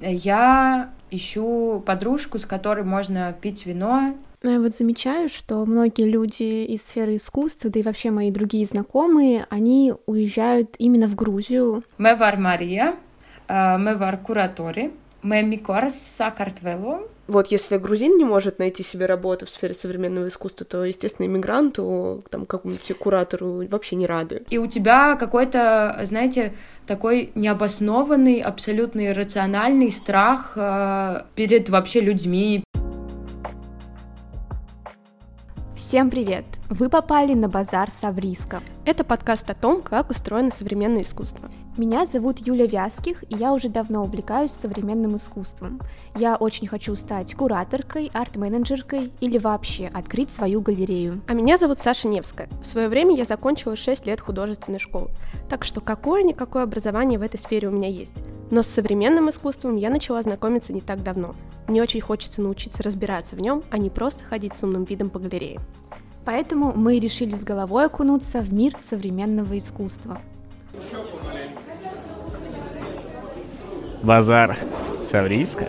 Я ищу подружку, с которой можно пить вино. Ну, я вот замечаю, что многие люди из сферы искусства, да и вообще мои другие знакомые, они уезжают именно в Грузию. Мы вар Мария, мы вар куратори, мы микорс Сакартвело, вот если грузин не может найти себе работу в сфере современного искусства, то, естественно, иммигранту, там, какому-нибудь куратору вообще не рады. И у тебя какой-то, знаете, такой необоснованный, абсолютно иррациональный страх э, перед вообще людьми, Всем привет! Вы попали на базар Савриска. Это подкаст о том, как устроено современное искусство. Меня зовут Юля Вязких, и я уже давно увлекаюсь современным искусством. Я очень хочу стать кураторкой, арт-менеджеркой или вообще открыть свою галерею. А меня зовут Саша Невская. В свое время я закончила 6 лет художественной школы, так что какое-никакое образование в этой сфере у меня есть. Но с современным искусством я начала знакомиться не так давно. Мне очень хочется научиться разбираться в нем, а не просто ходить с умным видом по галерее. Поэтому мы решили с головой окунуться в мир современного искусства. Базар Саврийска.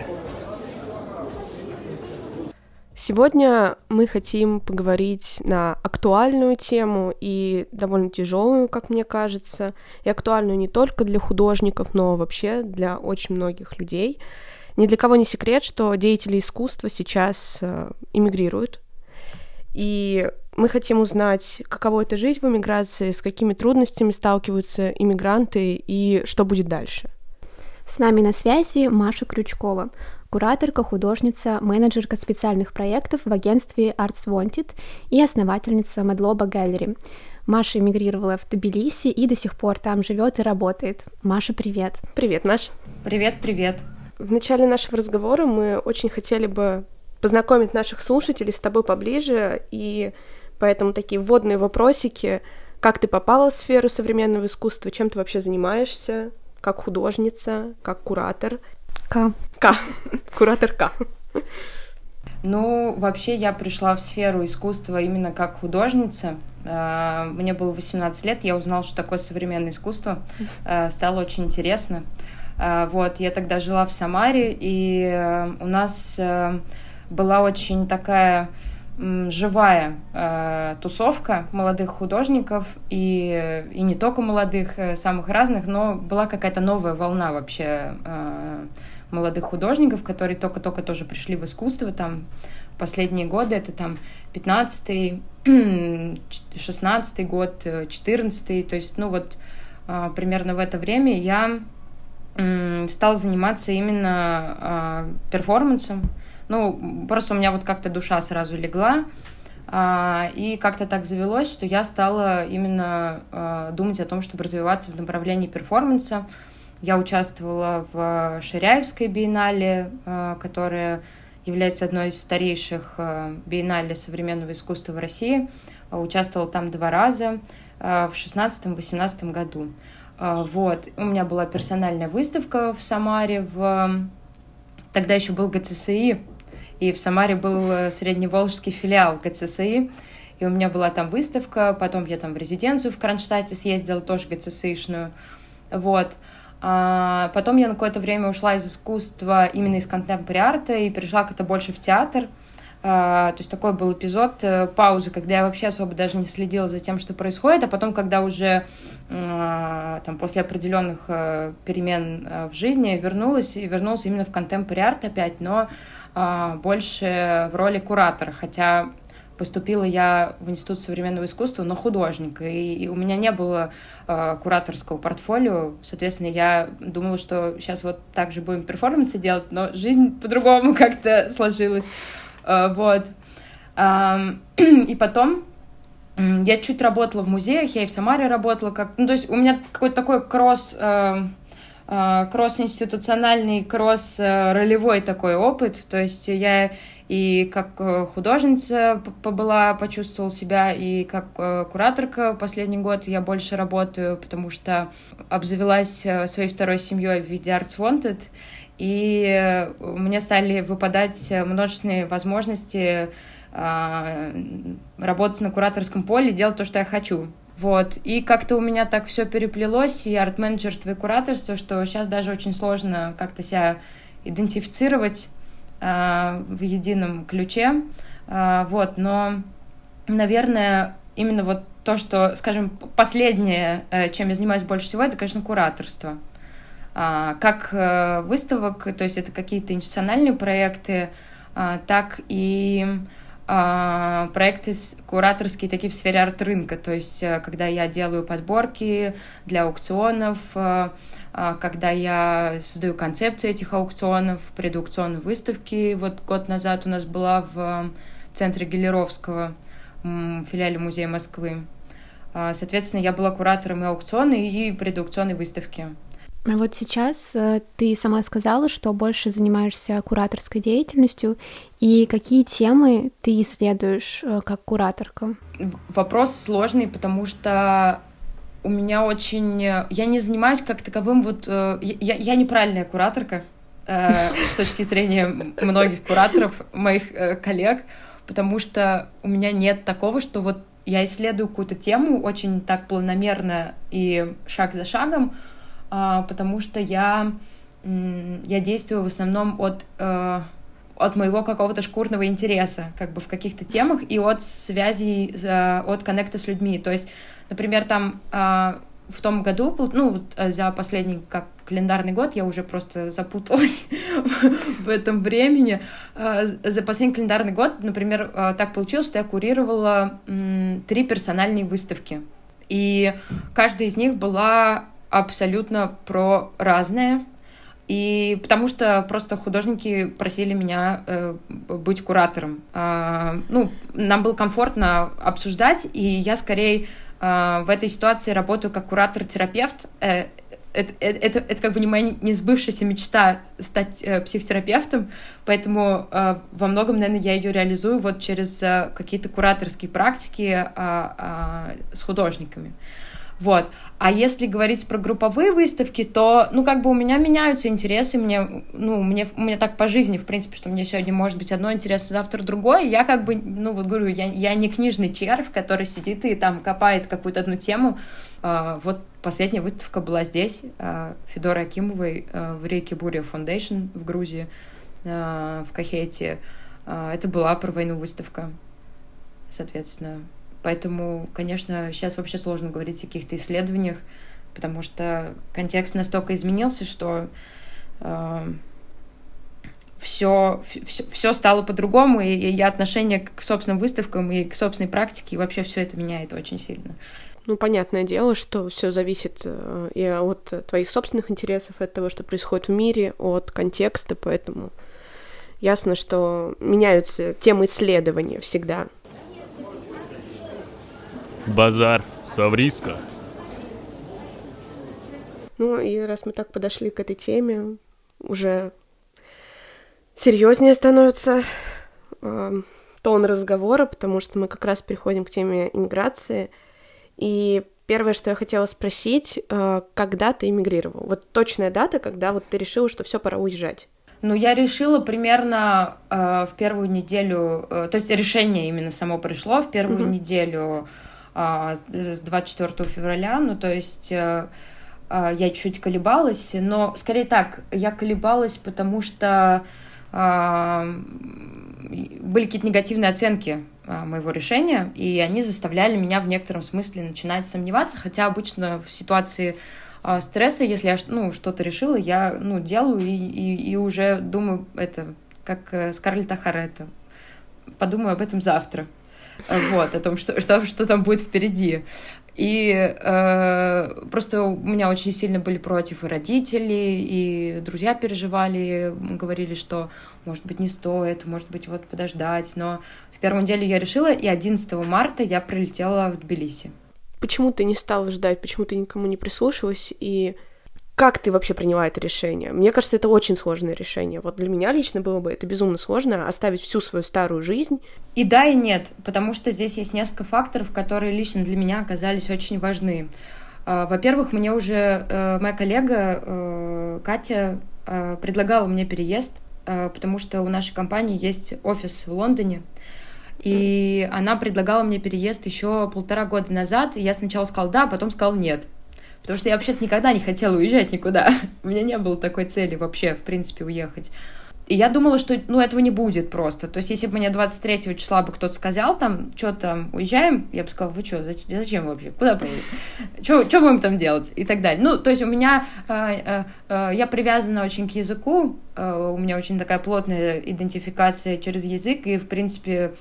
Сегодня мы хотим поговорить на актуальную тему и довольно тяжелую, как мне кажется, и актуальную не только для художников, но вообще для очень многих людей. Ни для кого не секрет, что деятели искусства сейчас э, эмигрируют, и мы хотим узнать, каково это жить в эмиграции, с какими трудностями сталкиваются иммигранты и что будет дальше. С нами на связи Маша Крючкова, кураторка, художница, менеджерка специальных проектов в агентстве Arts Wanted и основательница Медлоба Gallery. Маша эмигрировала в Тбилиси и до сих пор там живет и работает. Маша, привет. Привет, Маш. Привет, привет. В начале нашего разговора мы очень хотели бы познакомить наших слушателей с тобой поближе, и поэтому такие вводные вопросики, как ты попала в сферу современного искусства, чем ты вообще занимаешься, как художница, как куратор. К. К. Куратор К. Ну, вообще я пришла в сферу искусства именно как художница. Э, мне было 18 лет, я узнала, что такое современное искусство. Э, стало очень интересно. Э, вот, я тогда жила в Самаре, и у нас была очень такая живая э, тусовка молодых художников и, и не только молодых, э, самых разных, но была какая-то новая волна вообще э, молодых художников, которые только-только тоже пришли в искусство там последние годы, это там 15-й, 16-й год, 14-й, то есть, ну вот э, примерно в это время я э, стала заниматься именно э, перформансом, ну, просто у меня вот как-то душа сразу легла, а, и как-то так завелось, что я стала именно а, думать о том, чтобы развиваться в направлении перформанса. Я участвовала в Ширяевской биеннале, а, которая является одной из старейших биеннале современного искусства в России. Участвовала там два раза в 16-18 году. Вот. У меня была персональная выставка в Самаре, в... тогда еще был ГЦСИ, и в Самаре был э, средневолжский филиал ГЦСИ, и. У меня была там выставка, потом я там в резиденцию в Кронштадте съездила, тоже ГЦСИшную, вот. А потом я на какое-то время ушла из искусства именно из контемпори арта и перешла как-то больше в театр, Uh, то есть такой был эпизод uh, паузы, когда я вообще особо даже не следила за тем, что происходит, а потом, когда уже uh, там после определенных перемен в жизни вернулась, и вернулась именно в контемпори арт опять, но а, больше в роли куратора, хотя поступила я в Институт современного искусства, но художника, и, у меня не было э, кураторского портфолио, соответственно, я думала, что сейчас вот так же будем перформансы делать, но жизнь по-другому как-то сложилась, э, вот. И потом я чуть работала в музеях, я и в Самаре работала, как, ну, то есть у меня какой-то такой кросс... кросс-институциональный, кросс-ролевой такой опыт. То есть я и как э, художница побыла, почувствовала себя, и как э, кураторка последний год я больше работаю, потому что обзавелась своей второй семьей в виде Arts Wanted, и мне стали выпадать множественные возможности работать на кураторском поле, делать то, что я хочу. Вот. И как-то у меня так все переплелось, и арт-менеджерство, и кураторство, что сейчас даже очень сложно как-то себя идентифицировать в едином ключе. Вот, но, наверное, именно вот то, что, скажем, последнее, чем я занимаюсь больше всего, это, конечно, кураторство. Как выставок, то есть это какие-то институциональные проекты, так и проекты кураторские такие в сфере арт-рынка, то есть э, когда я делаю подборки для аукционов, э, а, когда я создаю концепции этих аукционов, предаукционные выставки. Вот год назад у нас была в центре Гелеровского, филиале Музея Москвы. А, соответственно, я была куратором и аукциона, и предаукционной выставки. Вот сейчас э, ты сама сказала, что больше занимаешься кураторской деятельностью, и какие темы ты исследуешь э, как кураторка? Вопрос сложный, потому что у меня очень... Я не занимаюсь как таковым вот... Э, я, я неправильная кураторка с точки зрения многих кураторов, моих коллег, потому что у меня нет такого, что вот я исследую какую-то тему очень так планомерно и шаг за шагом, а, потому что я, я действую в основном от, э, от моего какого-то шкурного интереса, как бы в каких-то темах и от связей, от коннекта с людьми. То есть, например, там а, в том году, ну, э, за последний как календарный год, я уже просто запуталась в этом времени. А, за последний календарный год, например, так получилось, что я курировала три персональные выставки. И каждая из них была абсолютно про разное. И потому что просто художники просили меня э, быть куратором. Э, ну, нам было комфортно обсуждать, и я скорее э, в этой ситуации работаю как куратор-терапевт. Э, это, это, это, это как бы не моя не сбывшаяся мечта стать э, психотерапевтом, поэтому э, во многом, наверное, я ее реализую вот через э, какие-то кураторские практики э, э, с художниками. Вот. А если говорить про групповые выставки, то, ну, как бы у меня меняются интересы, мне, ну, мне, у меня так по жизни, в принципе, что мне сегодня может быть одно интерес, завтра другое. Я как бы, ну, вот говорю, я, я не книжный червь, который сидит и там копает какую-то одну тему. А, вот последняя выставка была здесь, а, Федора Акимовой а, в реке Буря Foundation в Грузии, а, в Кахете. А, это была про войну выставка, соответственно. Поэтому, конечно, сейчас вообще сложно говорить о каких-то исследованиях, потому что контекст настолько изменился, что э, все, все, все стало по-другому, и, и отношение к собственным выставкам и к собственной практике, и вообще все это меняет очень сильно. Ну, понятное дело, что все зависит э, и от твоих собственных интересов, от того, что происходит в мире, от контекста, поэтому ясно, что меняются темы исследования всегда. Базар, Савриска. Ну и раз мы так подошли к этой теме, уже серьезнее становится э, тон разговора, потому что мы как раз переходим к теме иммиграции. И первое, что я хотела спросить, э, когда ты эмигрировал? Вот точная дата, когда вот ты решила, что все пора уезжать. Ну, я решила примерно э, в первую неделю, э, то есть решение именно само пришло в первую mm-hmm. неделю с 24 февраля, ну то есть э, а, я чуть колебалась, но скорее так, я колебалась, потому что а, были какие-то негативные оценки моего решения, и они заставляли меня в некотором смысле начинать сомневаться, хотя обычно в ситуации стресса, если я ну, что-то решила, я ну, делаю и, и, и уже думаю, это как э, Скарлетт Ахара, подумаю об этом завтра вот, о том, что, что, что там будет впереди. И э, просто у меня очень сильно были против и родители, и друзья переживали, говорили, что, может быть, не стоит, может быть, вот подождать. Но в первом деле я решила, и 11 марта я прилетела в Тбилиси. Почему ты не стала ждать, почему ты никому не прислушалась, и как ты вообще приняла это решение? Мне кажется, это очень сложное решение. Вот для меня лично было бы это безумно сложно оставить всю свою старую жизнь. И да, и нет, потому что здесь есть несколько факторов, которые лично для меня оказались очень важны. А, во-первых, мне уже э, моя коллега э, Катя э, предлагала мне переезд, потому что у нашей компании есть офис в Лондоне, и она предлагала мне переезд еще полтора года назад, и я сначала сказала да, а потом сказала нет Потому что я вообще-то никогда не хотела уезжать никуда. У меня не было такой цели вообще, в принципе, уехать. И я думала, что, ну, этого не будет просто. То есть, если бы мне 23 числа бы кто-то сказал, там, что там, уезжаем, я бы сказала, вы что, зачем, зачем вообще, куда поедем? Что будем там делать? И так далее. Ну, то есть, у меня, э, э, э, я привязана очень к языку, э, у меня очень такая плотная идентификация через язык, и, в принципе,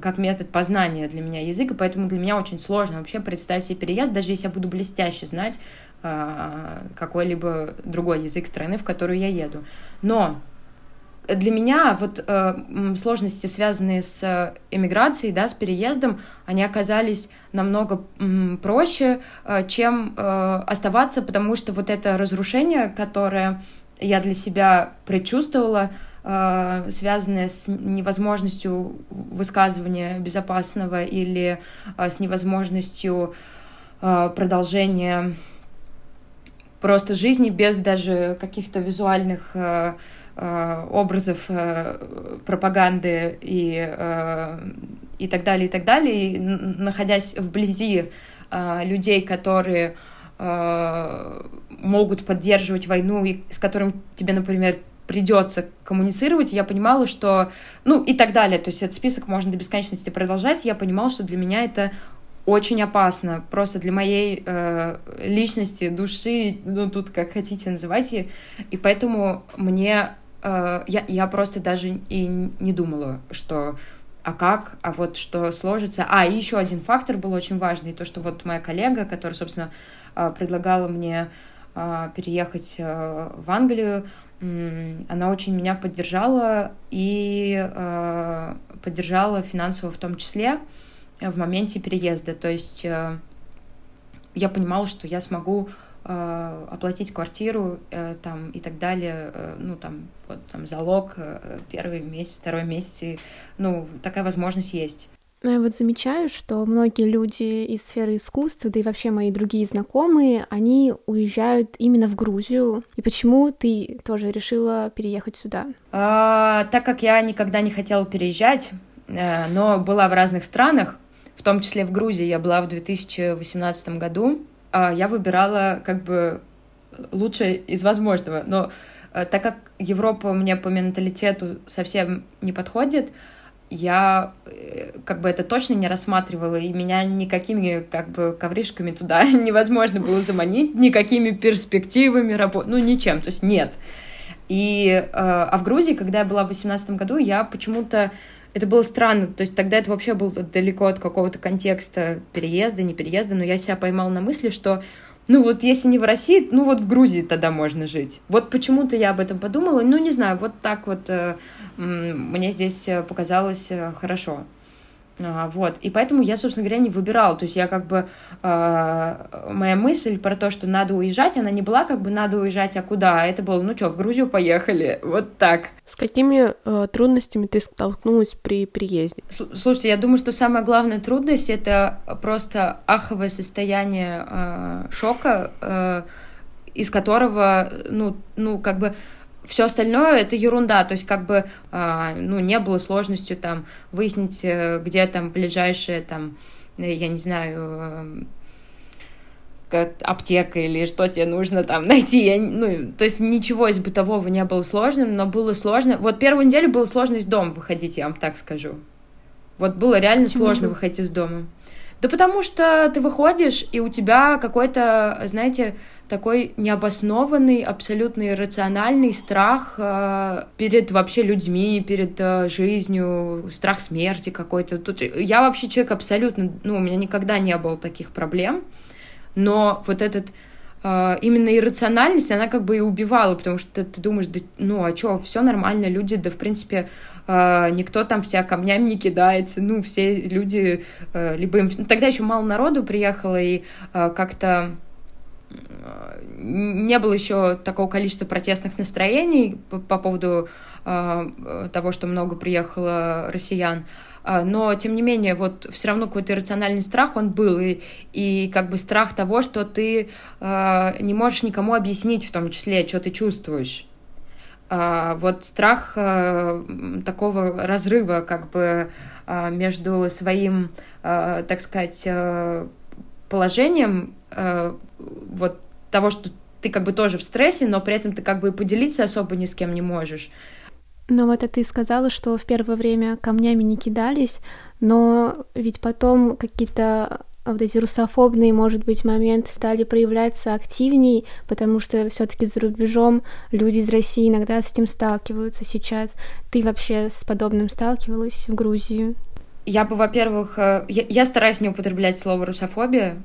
как метод познания для меня языка, поэтому для меня очень сложно вообще представить себе переезд, даже если я буду блестяще знать э, какой-либо другой язык страны, в которую я еду. Но для меня вот э, сложности, связанные с э, эмиграцией, да, с переездом, они оказались намного м, проще, э, чем э, оставаться, потому что вот это разрушение, которое я для себя предчувствовала, э, связанное с невозможностью высказывания безопасного или э, с невозможностью э, продолжения просто жизни без даже каких-то визуальных э, образов э, пропаганды и, э, и так далее, и так далее, и, находясь вблизи людей, которые могут поддерживать войну, и с которым тебе, например, придется коммуницировать, я понимала, что... Ну, и так далее. То есть этот список можно до бесконечности продолжать. Я понимала, что для меня это очень опасно. Просто для моей э, личности, души, ну, тут как хотите называйте. И поэтому мне Э, я, я просто даже и не думала, что а как, а вот что сложится. А, и еще один фактор был очень важный, то, что вот моя коллега, которая, собственно, э, предлагала мне э, переехать в Англию, она очень меня поддержала и поддержала финансово в том числе в моменте переезда. То есть я понимала, что я смогу оплатить квартиру э, там и так далее, э, ну там вот там залог первый месяц, второй месяц, и, ну такая возможность есть. Ну, я вот замечаю, что многие люди из сферы искусства, да и вообще мои другие знакомые, они уезжают именно в Грузию. И почему ты тоже решила переехать сюда? А, так как я никогда не хотела переезжать, но была в разных странах, в том числе в Грузии, я была в 2018 году, я выбирала как бы лучшее из возможного. Но э, так как Европа мне по менталитету совсем не подходит, я э, как бы это точно не рассматривала, и меня никакими как бы ковришками туда невозможно было заманить, никакими перспективами работы, ну ничем, то есть нет. И, э, а в Грузии, когда я была в 2018 году, я почему-то это было странно, то есть тогда это вообще было далеко от какого-то контекста переезда, не переезда, но я себя поймала на мысли, что ну вот если не в России, ну вот в Грузии тогда можно жить. Вот почему-то я об этом подумала, ну не знаю, вот так вот э, мне здесь э, показалось э, хорошо. А, вот, и поэтому я, собственно говоря, не выбирала, то есть я как бы, э, моя мысль про то, что надо уезжать, она не была как бы надо уезжать, а куда, это было, ну что, в Грузию поехали, вот так. С какими э, трудностями ты столкнулась при приезде? Слушайте, я думаю, что самая главная трудность — это просто аховое состояние э, шока, э, из которого, ну, ну, как бы все остальное это ерунда, то есть как бы а, ну не было сложностью там выяснить, э, где там ближайшая там, э, я не знаю, э, аптека или что тебе нужно там найти. Я, ну, то есть ничего из бытового не было сложным, но было сложно. Вот первую неделю было сложно из дома выходить, я вам так скажу. Вот было реально Почему сложно выходить из дома. Да потому что ты выходишь, и у тебя какой-то, знаете, такой необоснованный, абсолютно иррациональный страх э, перед вообще людьми, перед э, жизнью, страх смерти какой-то. Тут я вообще человек абсолютно, ну, у меня никогда не было таких проблем, но вот этот э, именно иррациональность, она как бы и убивала, потому что ты думаешь, да, ну, а что, все нормально, люди, да, в принципе, э, никто там в тебя камнями не кидается, ну, все люди, э, либо им... Ну, тогда еще мало народу приехало, и э, как-то не было еще такого количества протестных настроений по, по поводу э, того, что много приехало россиян. А, но, тем не менее, вот все равно какой-то иррациональный страх он был, и, и как бы страх того, что ты э, не можешь никому объяснить, в том числе, что ты чувствуешь. Э, вот страх э, такого разрыва как бы э, между своим, э, так сказать, э, положением э, вот того, что ты как бы тоже в стрессе, но при этом ты как бы поделиться особо ни с кем не можешь. Но вот а ты сказала, что в первое время камнями не кидались, но ведь потом какие-то вот эти русофобные, может быть, моменты стали проявляться активней, потому что все-таки за рубежом люди из России иногда с этим сталкиваются сейчас. Ты вообще с подобным сталкивалась в Грузии? Я бы, во-первых, э, я, я стараюсь не употреблять слово русофобия,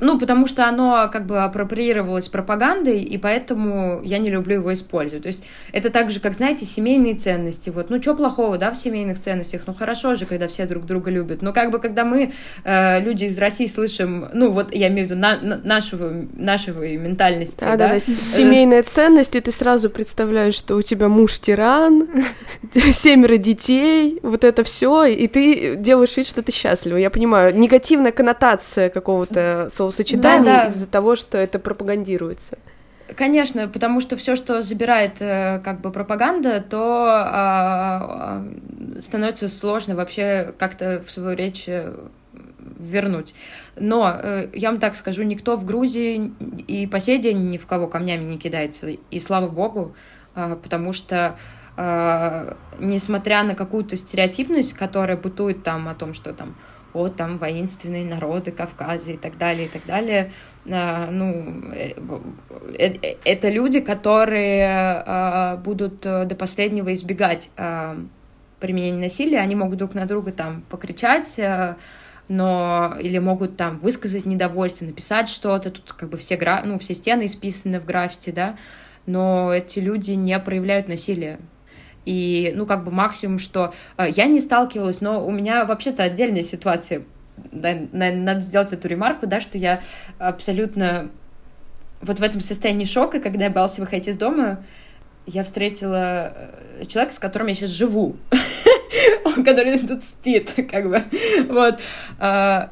ну, потому что оно как бы апроприировалось пропагандой, и поэтому я не люблю его использовать. То есть это так же, как, знаете, семейные ценности. Вот, ну, что плохого, да, в семейных ценностях? Ну, хорошо же, когда все друг друга любят. Но как бы, когда мы, э, люди из России, слышим, ну, вот я имею в виду на, на, нашего, нашего ментальности, да? Да, да, семейные ценности, ты сразу представляешь, что у тебя муж тиран, семеро детей, вот это все, и ты делаешь вид, что ты счастлива. Я понимаю, негативная коннотация какого-то словосочетаний да, да. из-за того, что это пропагандируется. Конечно, потому что все, что забирает э, как бы пропаганда, то а, становится сложно вообще как-то в свою речь э, вернуть. Но э, я вам так скажу, никто в Грузии и по сей день ни в кого камнями не кидается, и слава богу, а, потому что несмотря на какую-то стереотипность, которая бытует там о том, что там о там воинственные народы Кавказа и так далее, и так далее. А, ну, э, э, это люди, которые а, будут э, до последнего избегать а, применения насилия, они могут друг на друга там покричать, но или могут там высказать недовольство, написать что-то, тут как бы все, гра... ну, все стены исписаны в граффити, да, но эти люди не проявляют насилие, и, ну, как бы максимум, что э, я не сталкивалась, но у меня вообще-то отдельная ситуация. Надо сделать эту ремарку, да, что я абсолютно вот в этом состоянии шока, когда я боялась выходить из дома, я встретила э, человека, с которым я сейчас живу, который тут спит, как бы, вот. А,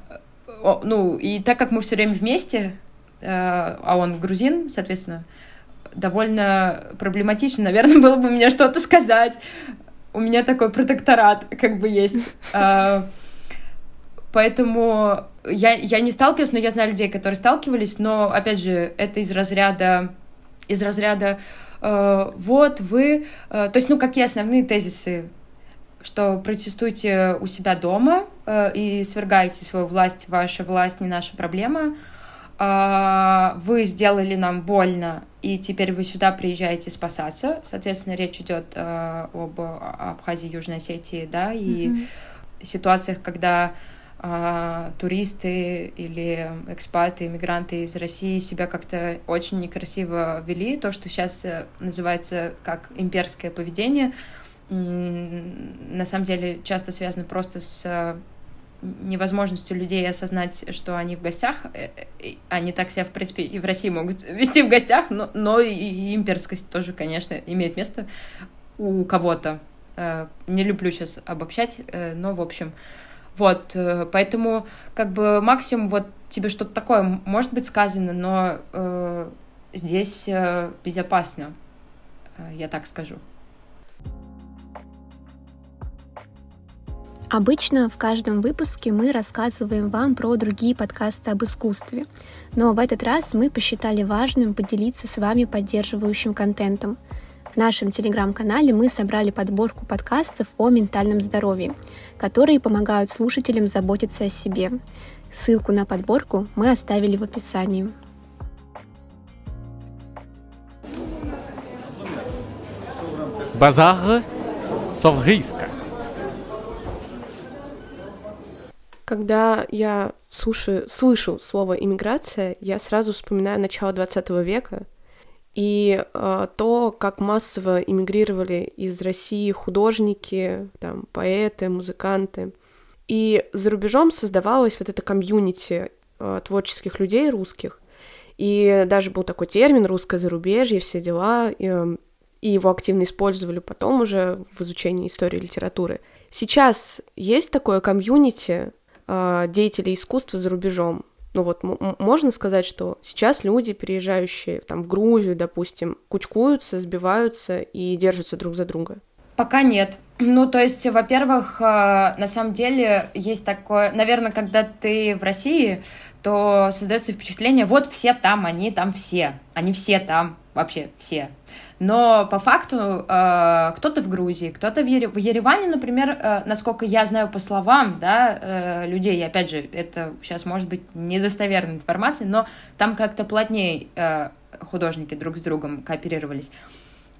ну, и так как мы все время вместе, э, а он грузин, соответственно, довольно проблематично, наверное, было бы мне что-то сказать. У меня такой протекторат как бы есть. А, поэтому я, я не сталкивалась, но я знаю людей, которые сталкивались, но, опять же, это из разряда, из разряда э, вот вы, э, то есть, ну, какие основные тезисы, что протестуйте у себя дома э, и свергайте свою власть, ваша власть не наша проблема, а, вы сделали нам больно, и теперь вы сюда приезжаете спасаться. Соответственно, речь идет э, об Абхазии, Южной Осетии, да, и mm-hmm. ситуациях, когда э, туристы или экспаты, иммигранты из России себя как-то очень некрасиво вели. То, что сейчас э, называется как имперское поведение, на самом деле часто связано просто с невозможностью людей осознать, что они в гостях. Э, э, они так себя, в принципе, и в России могут вести в гостях, но, но и имперскость тоже, конечно, имеет место у кого-то. Э, не люблю сейчас обобщать, но, в общем, вот, поэтому, как бы, максимум, вот, тебе что-то такое может быть сказано, но э, здесь безопасно, я так скажу. Обычно в каждом выпуске мы рассказываем вам про другие подкасты об искусстве, но в этот раз мы посчитали важным поделиться с вами поддерживающим контентом. В нашем телеграм-канале мы собрали подборку подкастов о ментальном здоровье, которые помогают слушателям заботиться о себе. Ссылку на подборку мы оставили в описании. Базар Совриска. Когда я слушаю, слышу слово иммиграция, я сразу вспоминаю начало 20 века и э, то, как массово иммигрировали из России художники, там, поэты, музыканты. И за рубежом создавалась вот эта комьюнити э, творческих людей русских. И даже был такой термин «русское зарубежье», все дела, и, э, и его активно использовали потом уже в изучении истории литературы. Сейчас есть такое комьюнити, деятелей искусства за рубежом. Ну вот можно сказать, что сейчас люди, переезжающие там в Грузию, допустим, кучкуются, сбиваются и держатся друг за друга. Пока нет. Ну, то есть, во-первых, э, на самом деле есть такое, наверное, когда ты в России, то создается впечатление, вот все там, они там все, они все там, вообще все. Но по факту э, кто-то в Грузии, кто-то в, Ере... в Ереване, например, э, насколько я знаю по словам да, э, людей, опять же, это сейчас может быть недостоверная информация, но там как-то плотнее э, художники друг с другом кооперировались.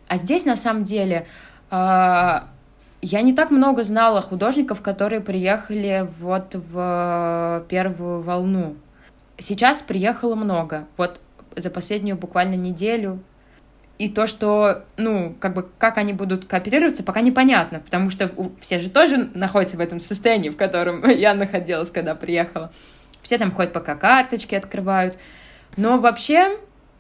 А здесь на самом деле э, я не так много знала художников, которые приехали вот в первую волну. Сейчас приехало много. Вот за последнюю буквально неделю. И то, что, ну, как бы, как они будут кооперироваться, пока непонятно, потому что все же тоже находятся в этом состоянии, в котором я находилась, когда приехала. Все там ходят, пока карточки открывают. Но вообще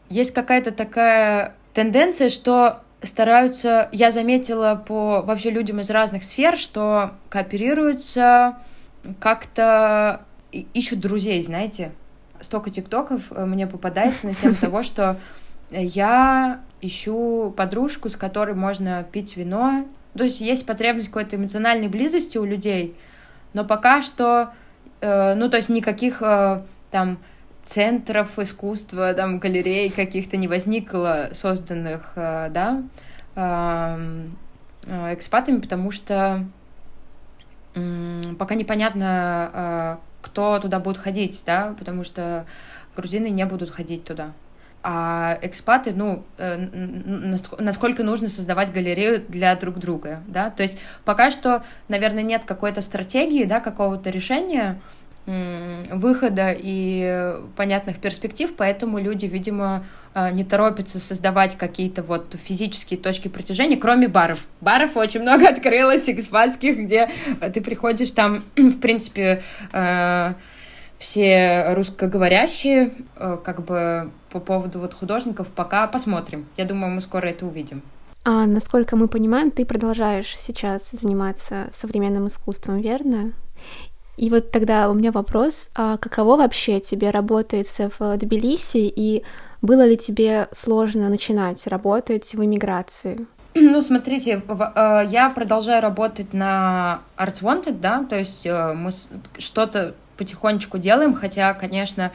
есть какая-то такая тенденция, что стараются, я заметила по вообще людям из разных сфер, что кооперируются, как-то ищут друзей, знаете. Столько тиктоков э, мне попадается на тему того, что я ищу подружку, с которой можно пить вино. То есть есть потребность какой-то эмоциональной близости у людей, но пока что, э, ну, то есть никаких э, там центров искусства, там, галерей каких-то не возникло, созданных, э, да, э, экспатами, потому что пока непонятно, э, кто туда будет ходить, да, потому что грузины не будут ходить туда. А экспаты, ну, насколько нужно создавать галерею для друг друга, да, то есть пока что, наверное, нет какой-то стратегии, да, какого-то решения, выхода и понятных перспектив, поэтому люди, видимо, а, не торопятся создавать какие-то вот физические точки притяжения, кроме баров. Баров очень много открылось, экспатских, где ты приходишь, там, в принципе, а, все русскоговорящие, а, как бы по поводу вот художников, пока посмотрим. Я думаю, мы скоро это увидим. А насколько мы понимаем, ты продолжаешь сейчас заниматься современным искусством, верно? И вот тогда у меня вопрос, а каково вообще тебе работается в Тбилиси, и было ли тебе сложно начинать работать в эмиграции? Ну, смотрите, э, я продолжаю работать на Arts Wanted, да, то есть э, мы что-то потихонечку делаем, хотя, конечно,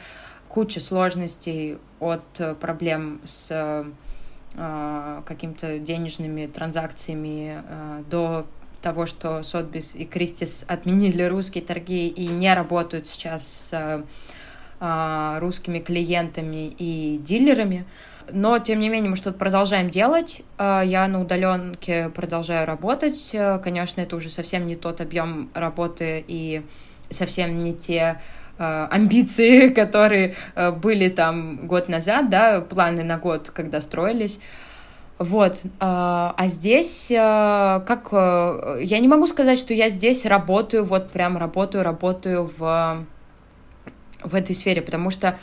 куча сложностей от э, проблем с какими-то денежными транзакциями до того, что Сотбис и Кристис отменили русские торги и не работают сейчас с а, русскими клиентами и дилерами. Но, тем не менее, мы что-то продолжаем делать. А, я на удаленке продолжаю работать. Конечно, это уже совсем не тот объем работы и совсем не те а, амбиции, которые были там год назад, да, планы на год, когда строились. Вот. А, а здесь, как... Я не могу сказать, что я здесь работаю, вот прям работаю, работаю в, в этой сфере, потому что,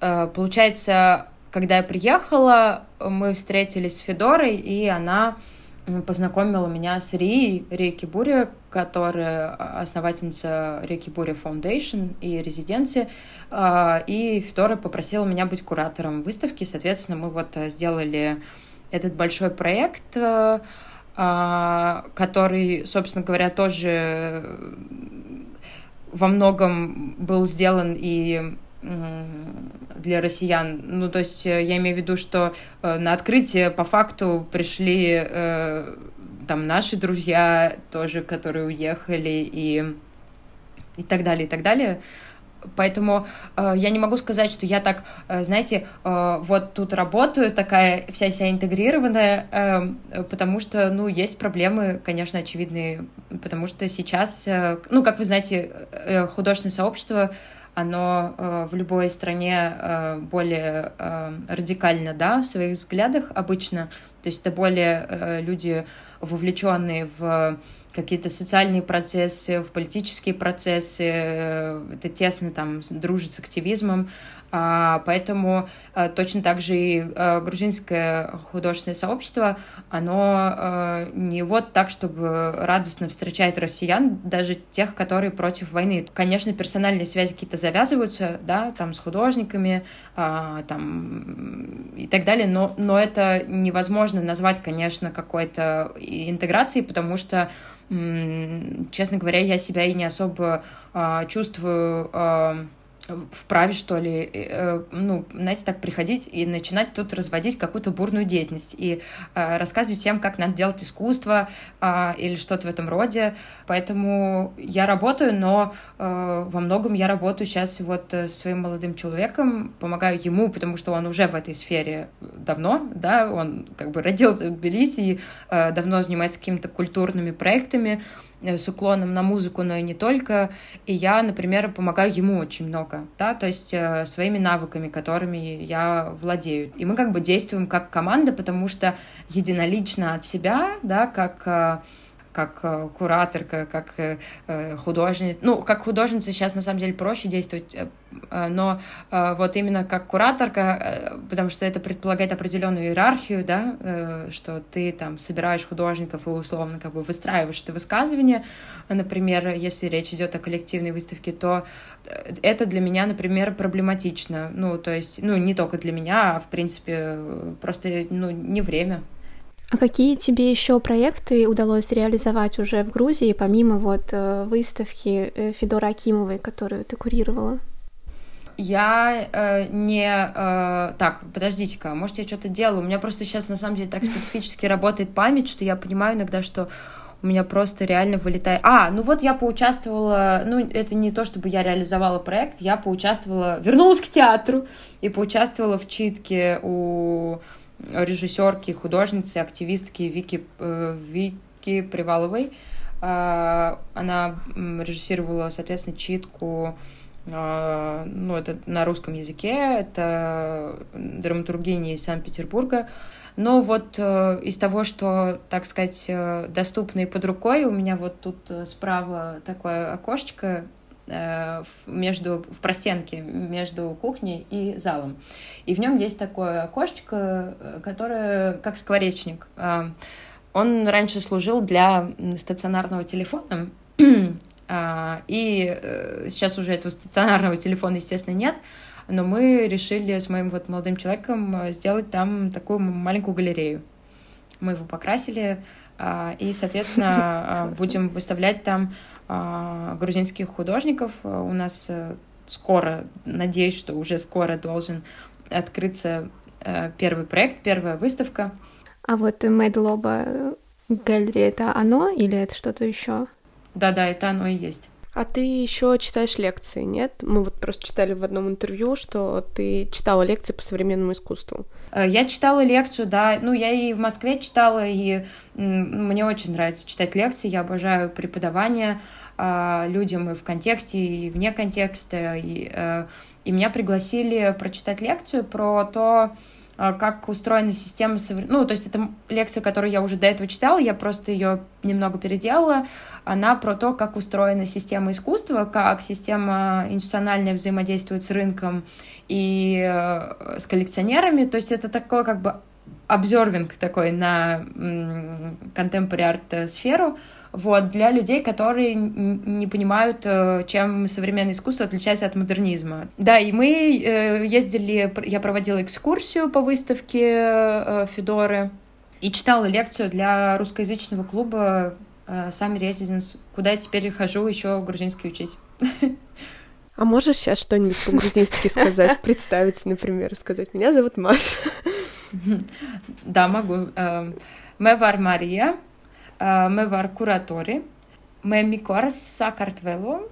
получается, когда я приехала, мы встретились с Федорой, и она познакомила меня с Рией, Рией Кибури, которая основательница Реки Бури Foundation и резиденции, и Федора попросила меня быть куратором выставки, соответственно, мы вот сделали этот большой проект, э, а, который, собственно говоря, тоже во многом был сделан и для россиян. Ну, то есть э, я имею в виду, что э, на открытие по факту пришли там наши друзья тоже, которые уехали и и так далее, и так далее. Поэтому э, я не могу сказать, что я так, э, знаете, э, вот тут работаю, такая вся вся интегрированная, э, потому что, ну, есть проблемы, конечно, очевидные, потому что сейчас, э, ну, как вы знаете, э, художественное сообщество, оно э, в любой стране э, более э, радикально, да, в своих взглядах обычно, то есть это более люди вовлеченные в какие-то социальные процессы, в политические процессы, это тесно там дружит с активизмом, поэтому а, точно так же и а, грузинское художественное сообщество, оно а, не вот так, чтобы радостно встречать россиян, даже тех, которые против войны. Конечно, персональные связи какие-то завязываются, да, там с художниками, а, там и так далее, но, но это невозможно назвать, конечно, какой-то интеграцией, потому что честно говоря, я себя и не особо а, чувствую а, вправе, что ли, э, ну, знаете, так приходить и начинать тут разводить какую-то бурную деятельность и э, рассказывать всем, как надо делать искусство э, или что-то в этом роде. Поэтому я работаю, но э, во многом я работаю сейчас вот с своим молодым человеком, помогаю ему, потому что он уже в этой сфере давно, да, он как бы родился в Тбилиси и э, давно занимается какими-то культурными проектами, Э, с уклоном на музыку, но и не только. И я, например, помогаю ему очень много, да, то есть э, своими навыками, которыми я владею. И мы как бы действуем как команда, потому что единолично от себя, да, как э, как э, кураторка, как э, художница. Ну, как художница сейчас на самом деле проще действовать, э, но вот именно как кураторка, потому что это предполагает определенную иерархию, да, что ты там собираешь художников и условно как бы выстраиваешь это высказывание. Например, если речь идет о коллективной выставке, то это для меня, например, проблематично. Ну, то есть, ну, не только для меня, а в принципе просто, ну, не время. А какие тебе еще проекты удалось реализовать уже в Грузии, помимо вот э, выставки э, Федора Акимовой, которую ты курировала? Я э, не... Э, так, подождите-ка, может, я что-то делаю? У меня просто сейчас, на самом деле, так специфически работает память, что я понимаю иногда, что у меня просто реально вылетает... А, ну вот я поучаствовала... Ну, это не то, чтобы я реализовала проект, я поучаствовала... Вернулась к театру и поучаствовала в читке у режиссерки, художницы, активистки Вики, э, Вики Приваловой. А, она режиссировала, соответственно, читку а, ну, это на русском языке, это драматургиня из Санкт-Петербурга. Но вот э, из того, что, так сказать, э, доступно и под рукой, у меня вот тут справа такое окошечко, Э, между, в простенке между кухней и залом. И в нем есть такое окошечко, э, которое как скворечник. Э, он раньше служил для стационарного телефона, и сейчас уже этого стационарного телефона, естественно, нет, но мы решили с моим вот молодым человеком сделать там такую маленькую галерею. Мы его покрасили, и, соответственно, будем выставлять там а, грузинских художников. У нас э, скоро, надеюсь, что уже скоро должен открыться э, первый проект, первая выставка. А вот Медлоба Галерея это оно или это что-то еще? Да-да, это оно и есть. А ты еще читаешь лекции, нет? Мы вот просто читали в одном интервью, что ты читала лекции по современному искусству. Э, я читала лекцию, да. Ну, я и в Москве читала, и мне очень нравится читать лекции. Я обожаю преподавание а, людям и в контексте, и вне контекста. И, э, и меня пригласили прочитать лекцию про то, как устроена система... Ну, то есть это лекция, которую я уже до этого читала, я просто ее немного переделала. Она про то, как устроена система искусства, как система институциональная взаимодействует с рынком и э, с коллекционерами. То есть это такой как бы обзорвинг такой на contemporary арт-сферу, вот, для людей, которые не понимают, э, чем современное искусство отличается от модернизма. Да, и мы э, ездили, я проводила экскурсию по выставке э, Федоры и читала лекцию для русскоязычного клуба Сами Резиденс, куда я теперь хожу еще грузинский учить. А можешь сейчас что-нибудь по-грузински сказать, представиться, например, сказать, меня зовут Маша? Да, могу. Мевар Мария, Мевар Куратори, Мемикорс Сакартвело,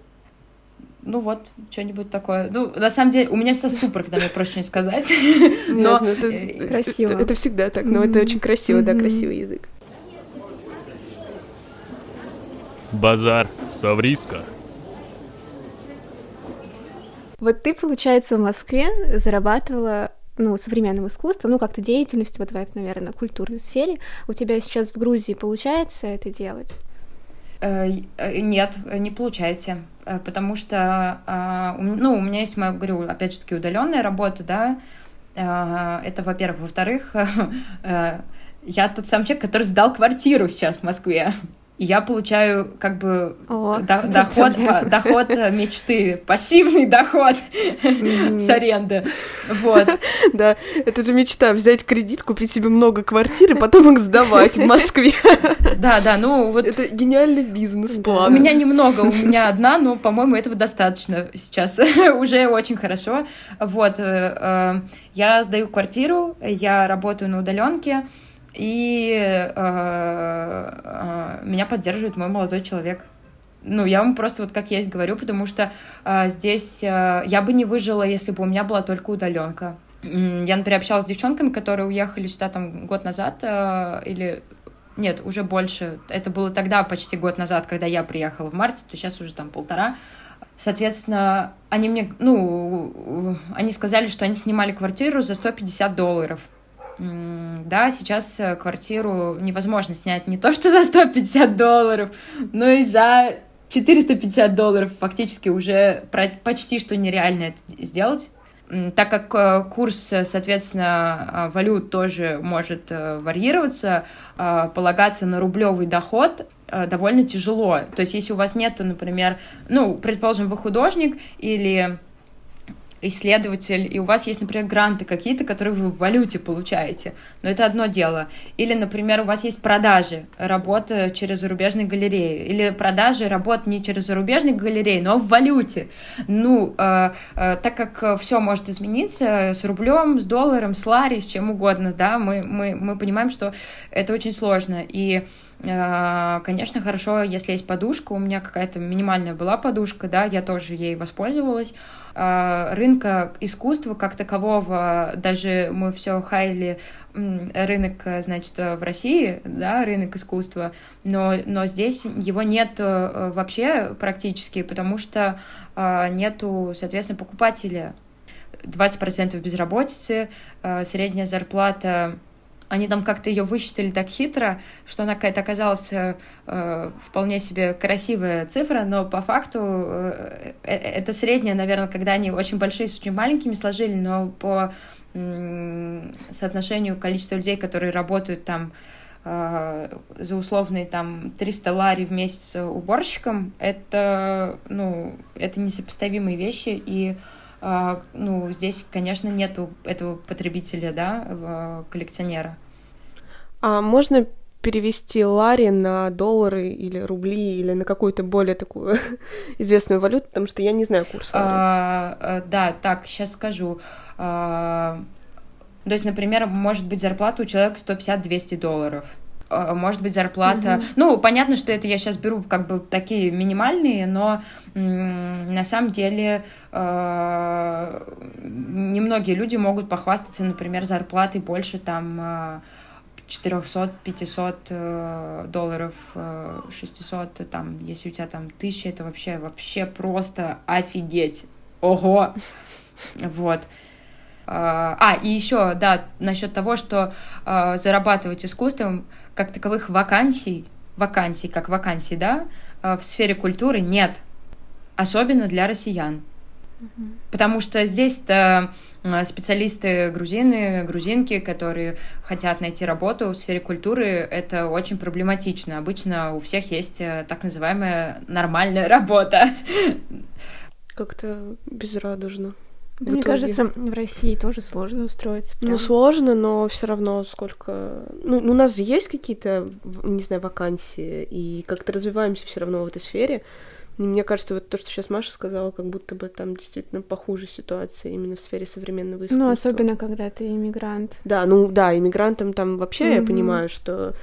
ну вот, что-нибудь такое. Ну, на самом деле, у меня всегда ступор, когда мне проще не сказать. Но ну, это э, красиво. Это, всегда так, но это очень красиво, да, красивый язык. Базар Савриска. Вот ты, получается, в Москве зарабатывала ну, современным искусством, ну, как-то деятельностью вот в этой, наверное, культурной сфере. У тебя сейчас в Грузии получается это делать? Э, э, нет, не получается. э, потому что, ну, у меня есть, я говорю, опять же таки, удаленная работа, да, это, во-первых. Во-вторых, я тот сам человек, который сдал квартиру сейчас в Москве и я получаю как бы О, до, доход, по, доход мечты, пассивный доход mm-hmm. с аренды. Вот. Да, это же мечта взять кредит, купить себе много квартир и потом их сдавать в Москве. Да, да, ну вот. Это гениальный бизнес-план. У меня немного, у меня одна, но, по-моему, этого достаточно сейчас. Уже очень хорошо. Вот, э, э, я сдаю квартиру, я работаю на удаленке и э, э, меня поддерживает мой молодой человек. Ну, я вам просто вот как есть говорю, потому что э, здесь э, я бы не выжила, если бы у меня была только удаленка. Я, например, общалась с девчонками, которые уехали сюда там год назад, э, или нет, уже больше. Это было тогда почти год назад, когда я приехала в марте, то сейчас уже там полтора. Соответственно, они мне, ну, они сказали, что они снимали квартиру за 150 долларов. Да, сейчас э, квартиру невозможно снять не то что за 150 долларов, но и за 450 долларов фактически уже почти что нереально это сделать. Так как э, курс, соответственно, э, валют тоже может варьироваться, полагаться на рублевый доход довольно тяжело. То есть, если у вас нету, например, ну, предположим, вы художник или исследователь, и у вас есть, например, гранты какие-то, которые вы в валюте получаете, но это одно дело. Или, например, у вас есть продажи работы через зарубежные галереи, или продажи работ не через зарубежные галереи, но в валюте. Ну, э, э, так как все может измениться с рублем, с долларом, с лари, с чем угодно, да, мы, мы, мы понимаем, что это очень сложно. И э, Конечно, хорошо, если есть подушка. У меня какая-то минимальная была подушка, да, я тоже ей воспользовалась. А, рынка искусства как такового, даже мы все хайли рынок, значит, в России, да, рынок искусства, но, но здесь его нет э, вообще практически, потому что нету, соответственно, покупателя. 20% безработицы, средняя зарплата они там как-то ее высчитали так хитро, что она какая-то оказалась э, э, вполне себе красивая цифра, но по факту э, э, это средняя, наверное, когда они очень большие с очень маленькими сложили, но по э, соотношению количества людей, которые работают там э, за условные там 300 лари в месяц уборщиком, это, ну, это несопоставимые вещи, и а, ну, здесь, конечно, нету этого потребителя, да, коллекционера. А можно перевести лари на доллары или рубли или на какую-то более такую известную валюту, потому что я не знаю курс. А, а, да, так, сейчас скажу. А, то есть, например, может быть зарплата у человека 150-200 долларов. А, может быть зарплата. Mm-hmm. Ну, понятно, что это я сейчас беру как бы такие минимальные, но на самом деле э- немногие люди могут похвастаться, например, зарплатой больше там 400-500 э, долларов, 600, э, там, если у тебя там тысяча, это вообще, вообще просто офигеть. Ого! Вот. А, а и еще, да, насчет того, что зарабатывать искусством, как таковых вакансий, вакансий, как вакансий, да, в сфере культуры нет. Особенно для россиян. Потому что здесь-то специалисты грузины, грузинки, которые хотят найти работу в сфере культуры, это очень проблематично. Обычно у всех есть э, так называемая нормальная работа. Как-то безрадужно. Мне кажется, в России тоже сложно устроиться. Прям. Ну, сложно, но все равно сколько... Ну, у нас же есть какие-то, не знаю, вакансии, и как-то развиваемся все равно в этой сфере. И мне кажется, вот то, что сейчас Маша сказала, как будто бы там действительно похуже ситуация именно в сфере современного искусства. Ну, особенно, когда ты иммигрант. Да, ну да, иммигрантам там вообще mm-hmm. я понимаю, что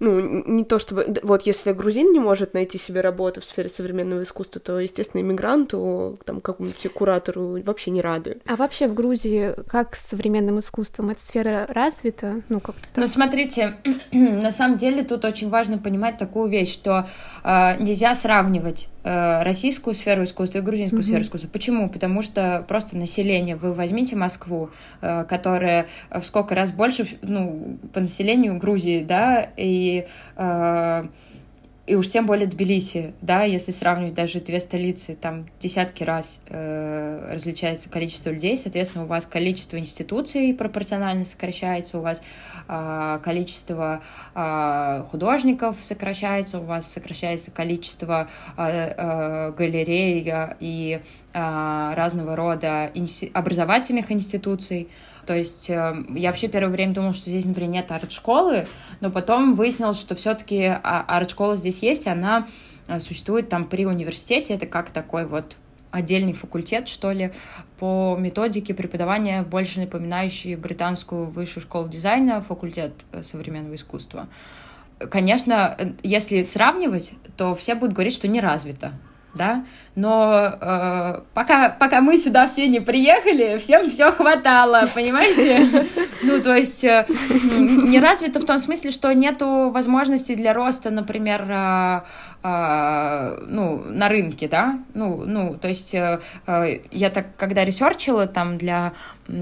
ну, не то чтобы... Вот если грузин не может найти себе работу в сфере современного искусства, то, естественно, иммигранту, там, какому-нибудь куратору вообще не рады. А вообще в Грузии как с современным искусством? Эта сфера развита? Ну, как-то... Ну, смотрите, на самом деле тут очень важно понимать такую вещь, что э, нельзя сравнивать э, российскую сферу искусства и грузинскую mm-hmm. сферу искусства. Почему? Потому что просто население. Вы возьмите Москву, э, которая в сколько раз больше, ну, по населению Грузии, да, и э, и уж тем более Тбилиси, да, если сравнивать даже две столицы, там десятки раз э, различается количество людей, соответственно, у вас количество институций пропорционально сокращается, у вас э, количество э, художников сокращается, у вас сокращается количество э, э, галерей и э, разного рода инс- образовательных институций, то есть э, я вообще первое время думала, что здесь, например, нет арт-школы, но потом выяснилось, что все-таки а, арт-школа здесь есть, и она э, существует там при университете. Это как такой вот отдельный факультет, что ли, по методике преподавания, больше напоминающий британскую высшую школу дизайна, факультет э, современного искусства. Конечно, если сравнивать, то все будут говорить, что не развито да, но э, пока, пока мы сюда все не приехали, всем все хватало, понимаете? Ну, то есть э, не развито в том смысле, что нету возможности для роста, например, э, э, ну, на рынке, да, ну, ну, то есть э, э я так, когда ресерчила там для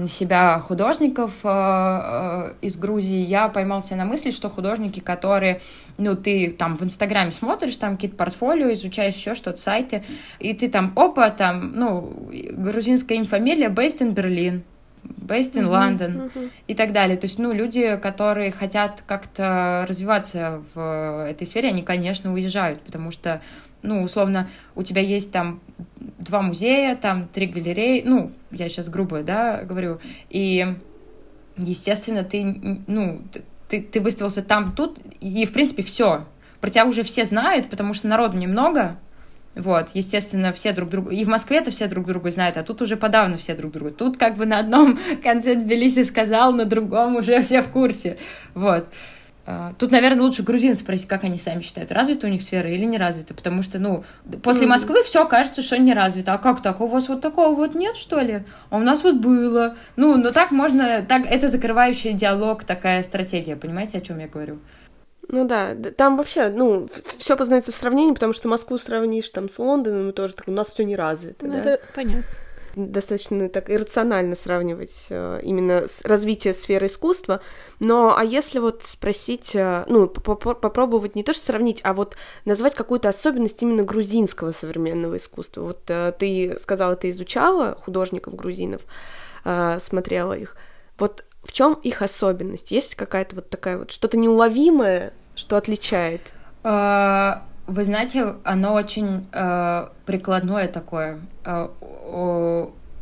себя художников э, э, из Грузии, я поймался на мысли, что художники, которые, ну, ты там в Инстаграме смотришь, там какие-то портфолио, изучаешь еще что-то, сайты, и ты там, опа, там, ну, грузинская им фамилия, based in Berlin, based in London uh-huh. и так далее. То есть, ну, люди, которые хотят как-то развиваться в этой сфере, они, конечно, уезжают, потому что, ну, условно, у тебя есть там два музея, там три галереи, ну, я сейчас грубо, да, говорю, и, естественно, ты, ну, ты, ты выставился там, тут, и, в принципе, все. Про тебя уже все знают, потому что народу немного, вот, естественно, все друг друга... И в Москве-то все друг друга знают, а тут уже подавно все друг друга. Тут как бы на одном конце Тбилиси сказал, на другом уже все в курсе. Вот. А, тут, наверное, лучше грузин спросить, как они сами считают, развита у них сфера или не развита, потому что, ну, после Москвы все кажется, что не развито. А как так? У вас вот такого вот нет, что ли? А у нас вот было. Ну, ну так можно, так это закрывающий диалог, такая стратегия, понимаете, о чем я говорю? Ну да, там вообще, ну, все познается в сравнении, потому что Москву сравнишь там с Лондоном, и тоже так, у нас все не развито. Ну, да? это понятно. Достаточно так иррационально сравнивать э, именно развитие сферы искусства. Но а если вот спросить, э, ну, попробовать не то что сравнить, а вот назвать какую-то особенность именно грузинского современного искусства. Вот э, ты сказала, ты изучала художников грузинов, смотрела их. Вот в чем их особенность? Есть какая-то вот такая вот что-то неуловимое, что отличает? А, вы знаете, оно очень э, прикладное такое. Э,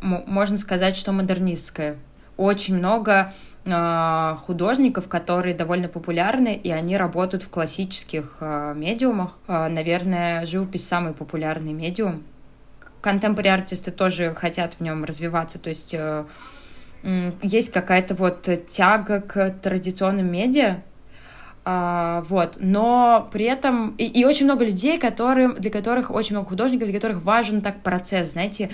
можно сказать, что модернистское. Очень много художников, которые довольно популярны, и они работают в классических медиумах. Наверное, живопись самый популярный медиум. Контемпори артисты тоже хотят в нем развиваться, то есть э, есть какая-то вот тяга к традиционным медиа, а, вот, но при этом и, и очень много людей, которым, для которых очень много художников, для которых важен так процесс, знаете,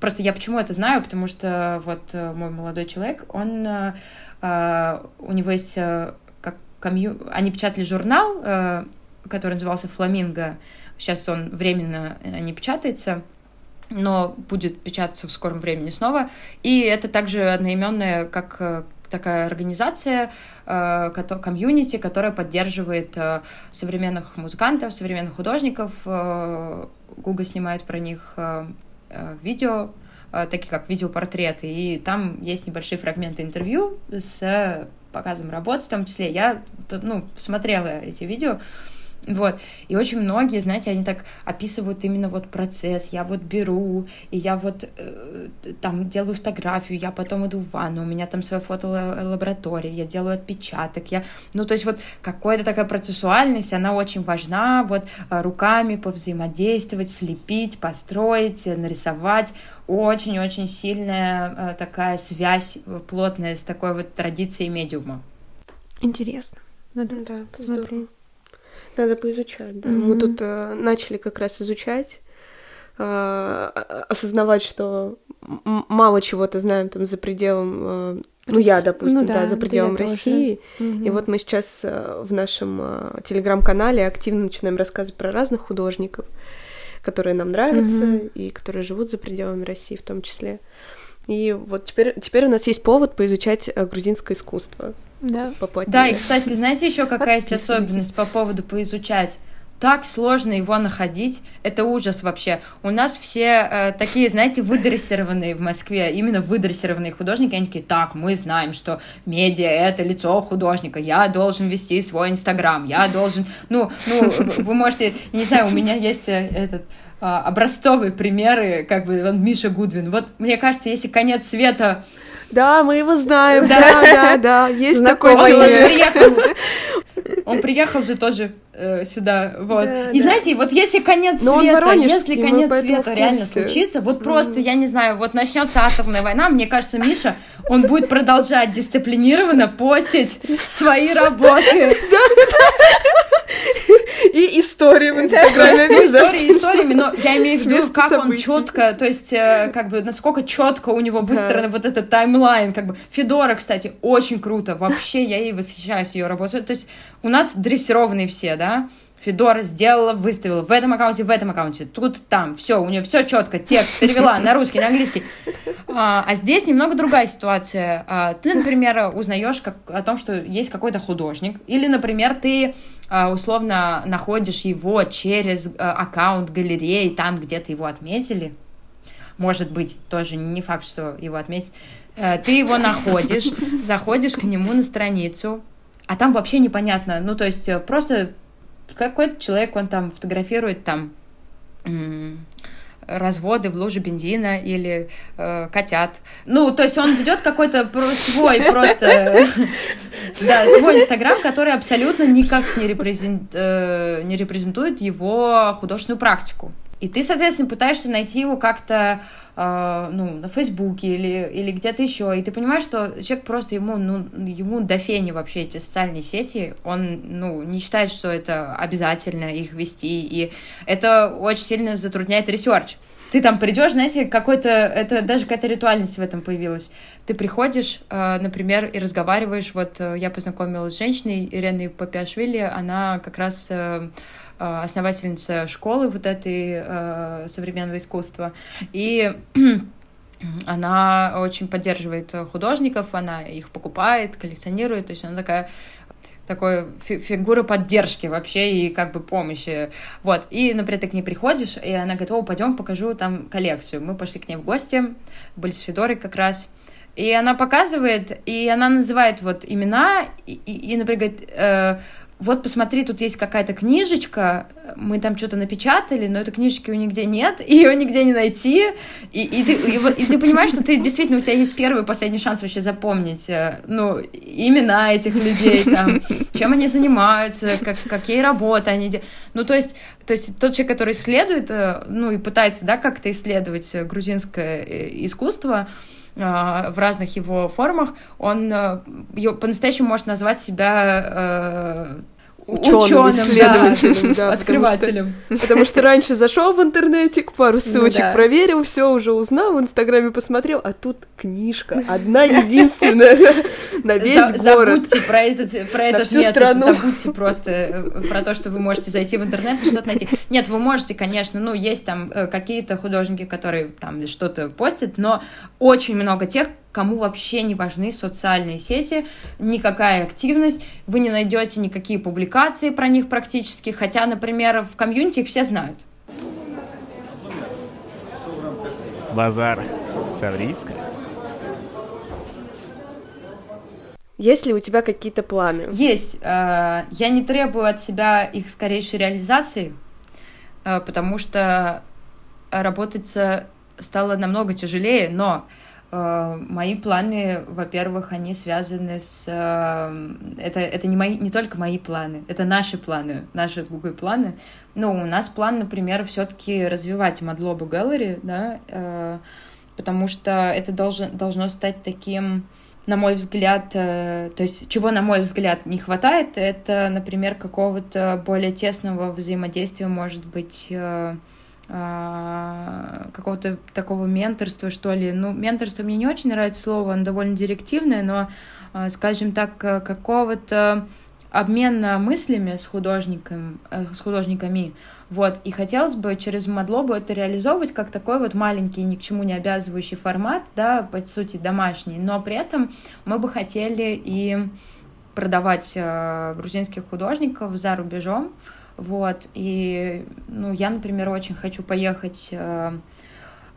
просто я почему это знаю, потому что вот э, мой молодой человек, он, э, а, у него есть э, как комью, они печатали журнал, который назывался «Фламинго», сейчас он временно не печатается, но будет печататься в скором времени снова. И это также одноименная, как э, такая организация, э, комьюнити, которая поддерживает э, современных музыкантов, современных художников. Гуга снимает про них видео, такие как видеопортреты, и там есть небольшие фрагменты интервью с показом работы в том числе. Я ну, смотрела эти видео, вот. И очень многие, знаете, они так описывают именно вот процесс. Я вот беру, и я вот э, там делаю фотографию, я потом иду в ванну, у меня там своя фотолаборатория, я делаю отпечаток. Я... Ну, то есть вот какая-то такая процессуальность, она очень важна. Вот э, руками повзаимодействовать, слепить, построить, нарисовать. Очень-очень сильная э, такая связь плотная с такой вот традицией медиума. Интересно. Надо да, посмотреть. Здорово. Надо поизучать, да. Mm-hmm. Мы тут э, начали как раз изучать, э, осознавать, что мало чего-то знаем там за пределом, э, ну я, допустим, ну, да, да, за пределом России. Mm-hmm. И вот мы сейчас э, в нашем э, телеграм-канале активно начинаем рассказывать про разных художников, которые нам нравятся mm-hmm. и которые живут за пределами России в том числе. И вот теперь, теперь у нас есть повод поизучать э, грузинское искусство. Да. Поплотнее. Да, и, кстати, знаете еще какая есть особенность по поводу поизучать? так сложно его находить, это ужас вообще. У нас все э, такие, знаете, выдрессированные в Москве, именно выдрессированные художники, они такие, так, мы знаем, что медиа — это лицо художника, я должен вести свой Инстаграм, я должен, ну, ну, вы можете, не знаю, у меня есть э, этот а, образцовые примеры, как бы, он Миша Гудвин. Вот, мне кажется, если конец света... Да, мы его знаем, да, да, да, есть такой человек. Он приехал же тоже э, сюда, вот. Да, и да. знаете, вот если конец Но света, если конец света реально случится, вот mm. просто, я не знаю, вот начнется атомная война, мне кажется, Миша, он будет продолжать дисциплинированно постить свои работы. И истории в Инстаграме ну, Истории историями, но я имею в виду, как он четко, то есть, э, как бы, насколько четко у него выстроен вот этот таймлайн, как бы. Федора, кстати, очень круто, вообще я ей восхищаюсь ее работой. То есть, у нас дрессированные все, да, Федора сделала, выставила в этом аккаунте, в этом аккаунте, тут, там, все, у нее все четко, текст перевела на русский, на английский. А, а здесь немного другая ситуация. А, ты, например, узнаешь как, о том, что есть какой-то художник, или, например, ты а, условно находишь его через а, аккаунт галереи, там где-то его отметили. Может быть, тоже не факт, что его отметить. А, ты его находишь, заходишь к нему на страницу, а там вообще непонятно. Ну, то есть э, просто какой-то человек, он там фотографирует там разводы в луже бензина или э, котят. Ну, то есть он ведет какой-то свой просто, да, свой инстаграм, который абсолютно никак не, э, не репрезентует его художественную практику. И ты, соответственно, пытаешься найти его как-то э, ну, на Фейсбуке или, или где-то еще, и ты понимаешь, что человек просто ему, ну, ему до фени вообще эти социальные сети, он, ну, не считает, что это обязательно их вести, и это очень сильно затрудняет research. Ты там придешь, знаете, какой-то, это даже какая-то ритуальность в этом появилась. Ты приходишь, э, например, и разговариваешь, вот э, я познакомилась с женщиной, Иреной Папиашвили, она как раз Э, основательница школы вот этой э, современного искусства. И она очень поддерживает художников, она их покупает, коллекционирует, то есть она такая такой фигура поддержки вообще и как бы помощи. Вот. И, например, ты к ней приходишь, и она говорит, о, пойдем покажу там коллекцию. Мы пошли к ней в гости, были с Федорой как раз. И она показывает, и она называет вот имена, и, и, и например, говорит, э, вот посмотри, тут есть какая-то книжечка, мы там что-то напечатали, но этой книжечки нигде нет, ее нигде не найти, и, и, ты, и, и ты понимаешь, что ты действительно, у тебя есть первый и последний шанс вообще запомнить, э, ну, имена этих людей, там, чем они занимаются, как, какие работы они делают. Ну, то есть, то есть тот человек, который исследует, э, ну, и пытается, да, как-то исследовать грузинское э, искусство, в разных его формах, он по-настоящему может назвать себя ученым, исследователем, да, открывателем. Потому что, потому что раньше зашел в интернетик, пару ну ссылочек ну, да. проверил, все уже узнал, в Инстаграме посмотрел, а тут книжка, одна единственная на весь город. Забудьте про этот, про этот метод, страну. забудьте просто э, про то, что вы можете зайти в интернет и что-то найти. Нет, вы можете, конечно, ну, есть там э, какие-то художники, которые там что-то постят, но очень много тех, кому вообще не важны социальные сети, никакая активность, вы не найдете никакие публикации про них практически, хотя, например, в комьюнити их все знают. Базар. Саврийская. Есть ли у тебя какие-то планы? Есть. Э, я не требую от себя их скорейшей реализации, э, потому что работать стало намного тяжелее, но мои планы, во-первых, они связаны с... Э, это, это не, мои, не только мои планы, это наши планы, наши с Гугой планы. Ну, у нас план, например, все таки развивать Мадлобу Gallery, да, э, потому что это должен, должно стать таким на мой взгляд, то есть чего, на мой взгляд, не хватает, это, например, какого-то более тесного взаимодействия, может быть, какого-то такого менторства, что ли. Ну, менторство мне не очень нравится слово, оно довольно директивное, но, а, скажем так, какого-то обмена мыслями с художником, э, с художниками, вот, и хотелось бы через Мадлобу это реализовывать как такой вот маленький, ни к чему не обязывающий формат, да, по сути, домашний, но при этом мы бы хотели и продавать э, грузинских художников за рубежом, Вот, и, ну, я, например, очень хочу поехать э,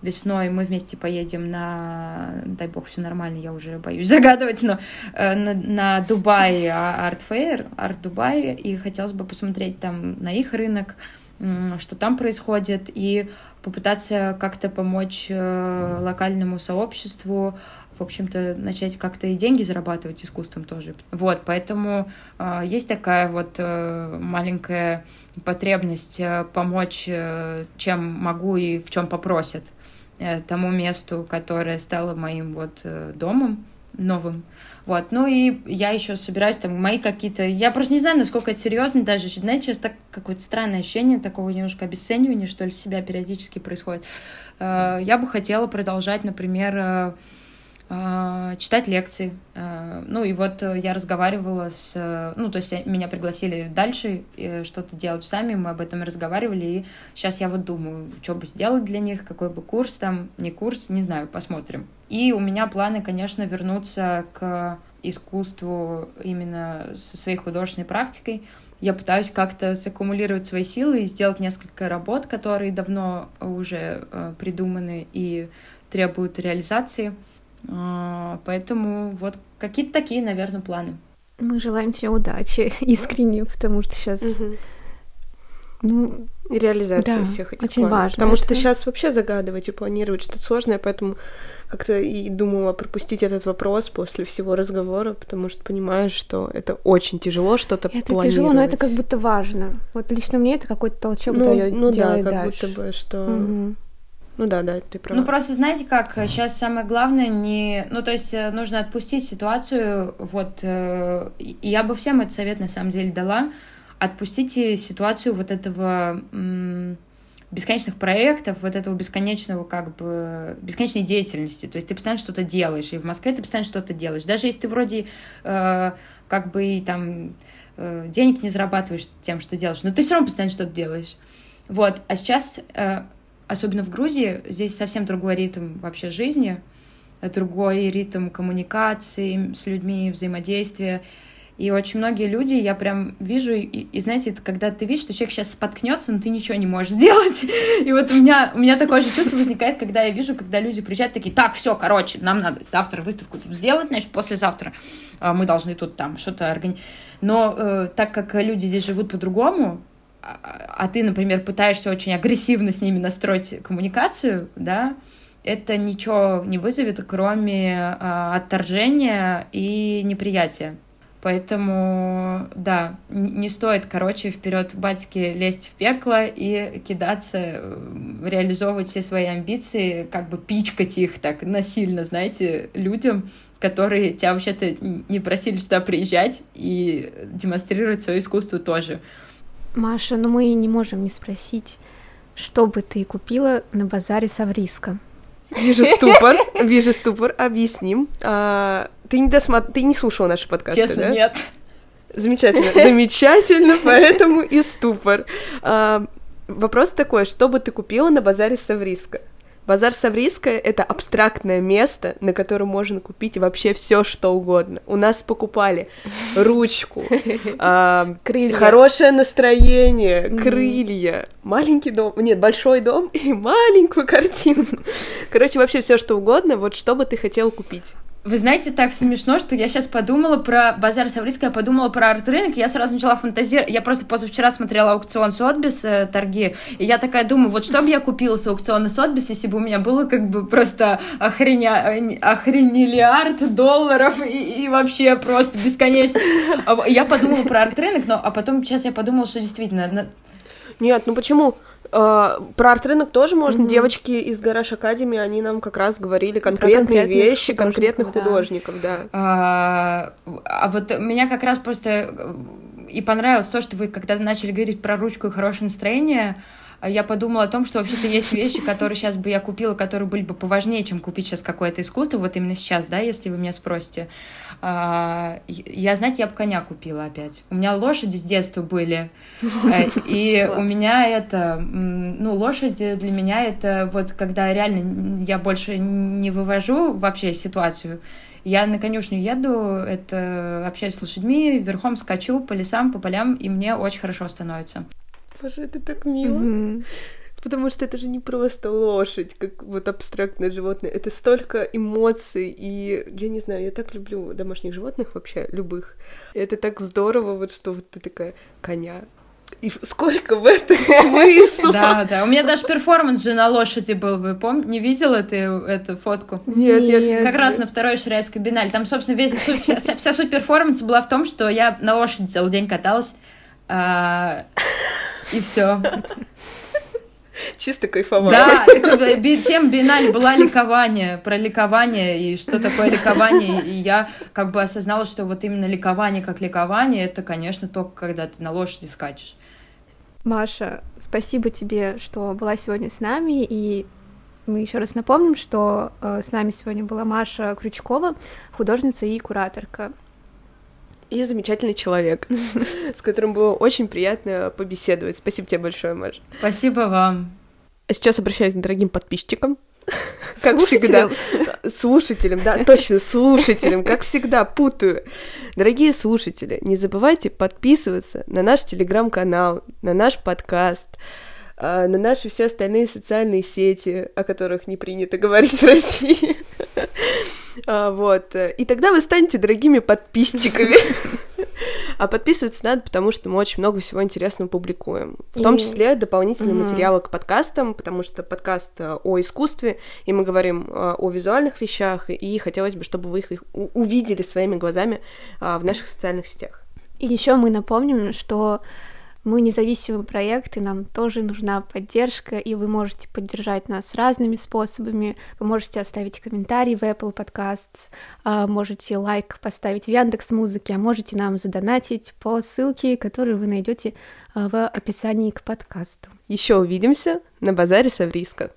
весной, мы вместе поедем на, дай бог, все нормально, я уже боюсь загадывать, но э, на, на Дубай Арт Фейр, Арт Дубай, и хотелось бы посмотреть там на их рынок, что там происходит, и попытаться как-то помочь э, локальному сообществу, в общем-то, начать как-то и деньги зарабатывать искусством тоже. Вот, поэтому э, есть такая вот э, маленькая потребность э, помочь, э, чем могу и в чем попросят э, тому месту, которое стало моим вот э, домом новым. Вот, ну и я еще собираюсь там мои какие-то... Я просто не знаю, насколько это серьезно даже. Знаете, сейчас так какое-то странное ощущение такого немножко обесценивания, что ли, себя периодически происходит. Э, я бы хотела продолжать, например, э, читать лекции. Ну и вот я разговаривала с... Ну, то есть меня пригласили дальше что-то делать сами, мы об этом разговаривали, и сейчас я вот думаю, что бы сделать для них, какой бы курс там, не курс, не знаю, посмотрим. И у меня планы, конечно, вернуться к искусству именно со своей художественной практикой. Я пытаюсь как-то саккумулировать свои силы и сделать несколько работ, которые давно уже э, придуманы и требуют реализации. Э, поэтому вот какие-то такие, наверное, планы. Мы желаем тебе удачи искренне, потому что сейчас угу. Ну, реализация да, всех этих очень планов. важно. Потому это... что сейчас вообще загадывать и планировать что-то сложное, поэтому как-то и думала пропустить этот вопрос после всего разговора, потому что понимаешь, что это очень тяжело что-то это планировать. Это тяжело, но это как будто важно. Вот лично мне это какой-то толчок ну, дает. Ну да, как дальше. будто бы, что... Угу. Ну да, да, ты права. Ну просто знаете как, сейчас самое главное не... Ну то есть э, нужно отпустить ситуацию, вот, э, я бы всем этот совет на самом деле дала, отпустите ситуацию вот этого бесконечных проектов, вот этого бесконечного, как бы, бесконечной деятельности. То есть ты постоянно что-то делаешь, и в Москве ты постоянно что-то делаешь. Даже если ты вроде э, как бы там э, денег не зарабатываешь тем, что делаешь, но ты все равно постоянно что-то делаешь. Вот. А сейчас, э, особенно в Грузии, здесь совсем другой ритм вообще жизни, другой ритм коммуникации с людьми, взаимодействия. И очень многие люди, я прям вижу, и, и знаете, это когда ты видишь, что человек сейчас споткнется, но ты ничего не можешь сделать. И вот у меня, у меня такое же чувство возникает, когда я вижу, когда люди приезжают такие, так, все, короче, нам надо завтра выставку тут сделать, значит, послезавтра а, мы должны тут там что-то организовать. Но э, так как люди здесь живут по-другому, а, ты, например, пытаешься очень агрессивно с ними настроить коммуникацию, да, это ничего не вызовет, кроме э, отторжения и неприятия. Поэтому, да, не стоит, короче, вперед батьки лезть в пекло и кидаться, реализовывать все свои амбиции, как бы пичкать их так насильно, знаете, людям, которые тебя вообще-то не просили сюда приезжать и демонстрировать свое искусство тоже. Маша, ну мы не можем не спросить, что бы ты купила на базаре Савриска? Вижу ступор, вижу ступор, объясним. А, ты не досмотр... ты не слушала наши подкасты, Честно, да? нет. Замечательно, замечательно, поэтому и ступор. А, вопрос такой, что бы ты купила на базаре Савриска? Базар Саврийская — это абстрактное место, на котором можно купить вообще все, что угодно. У нас покупали ручку, э, хорошее настроение, крылья, маленький дом, нет, большой дом и маленькую картину. Короче, вообще все, что угодно. Вот что бы ты хотел купить? Вы знаете, так смешно, что я сейчас подумала про базар Саврийская, я подумала про арт-рынок, я сразу начала фантазировать. Я просто позавчера смотрела аукцион Сотбис, э, торги, и я такая думаю, вот что бы я купила с аукциона Сотбис, если бы у меня было как бы просто охреня... охренелиард долларов и, и вообще просто бесконечно. А я подумала про арт-рынок, но а потом сейчас я подумала, что действительно... Нет, ну почему? Uh, про арт-рынок тоже можно. Mm-hmm. Девочки из Гараж Академии, они нам как раз говорили конкретные конкретных вещи конкретных художников, да. да. А, а вот меня как раз просто э, и понравилось то, что вы когда начали говорить про ручку и хорошее настроение, а я подумала о том, что вообще-то есть вещи, которые сейчас бы я купила, которые были бы поважнее, чем купить сейчас какое-то искусство, вот именно сейчас, да, если вы меня спросите. А, я, знаете, я бы коня купила опять. У меня лошади с детства были, э, и у меня это, ну, лошади для меня это вот когда реально я больше не вывожу вообще ситуацию, я на конюшню еду, это общаюсь с лошадьми, верхом скачу по лесам, по полям, и мне очень хорошо становится. Боже, это так мило. Мгм. Потому что это же не просто лошадь, как вот абстрактное животное. Это столько эмоций. И я не знаю, я так люблю домашних животных вообще, любых. И это так здорово, вот что вот ты такая коня. И сколько в этом смысла? Да, да. У меня даже перформанс же на лошади был, вы помните? Не видела ты эту фотку? Нет, нет, Как раз на второй Ширяйской бинале. Там, собственно, весь, суть- вся, вся- вся суть перформанса была в том, что я на лошади целый день каталась. а, и все. чисто кайфовала. Да, так, би- тема бинале была ликование, про ликование и что такое ликование. И я как бы осознала, что вот именно ликование как ликование, это, конечно, только когда ты на лошади скачешь. Маша, спасибо тебе, что была сегодня с нами, и мы еще раз напомним, что э, с нами сегодня была Маша Крючкова, художница и кураторка. И замечательный человек, с которым было очень приятно побеседовать. Спасибо тебе большое, Маш. Спасибо вам. А сейчас обращаюсь к дорогим подписчикам. Как всегда. Слушателям. Слушателям, да, точно, слушателям, как всегда, путаю. Дорогие слушатели, не забывайте подписываться на наш телеграм-канал, на наш подкаст, а, на наши все остальные социальные сети, о которых не принято говорить в России. А, Вот. И тогда вы станете дорогими подписчиками. А подписываться надо, потому что мы очень много всего интересного публикуем. В том И- числе дополнительные Мгм. материалы к подкастам, потому что подкаст э, о искусстве, и мы говорим э, о визуальных вещах, и хотелось бы, чтобы вы их увидели своими глазами а, в наших социальных сетях. И еще мы напомним, что мы независимый проект, и нам тоже нужна поддержка, и вы можете поддержать нас разными способами. Вы можете оставить комментарий в Apple Podcasts, а, можете лайк поставить в Яндекс Музыке, а можете нам задонатить по ссылке, которую вы найдете а, в описании к подкасту. Еще увидимся на базаре Савриска.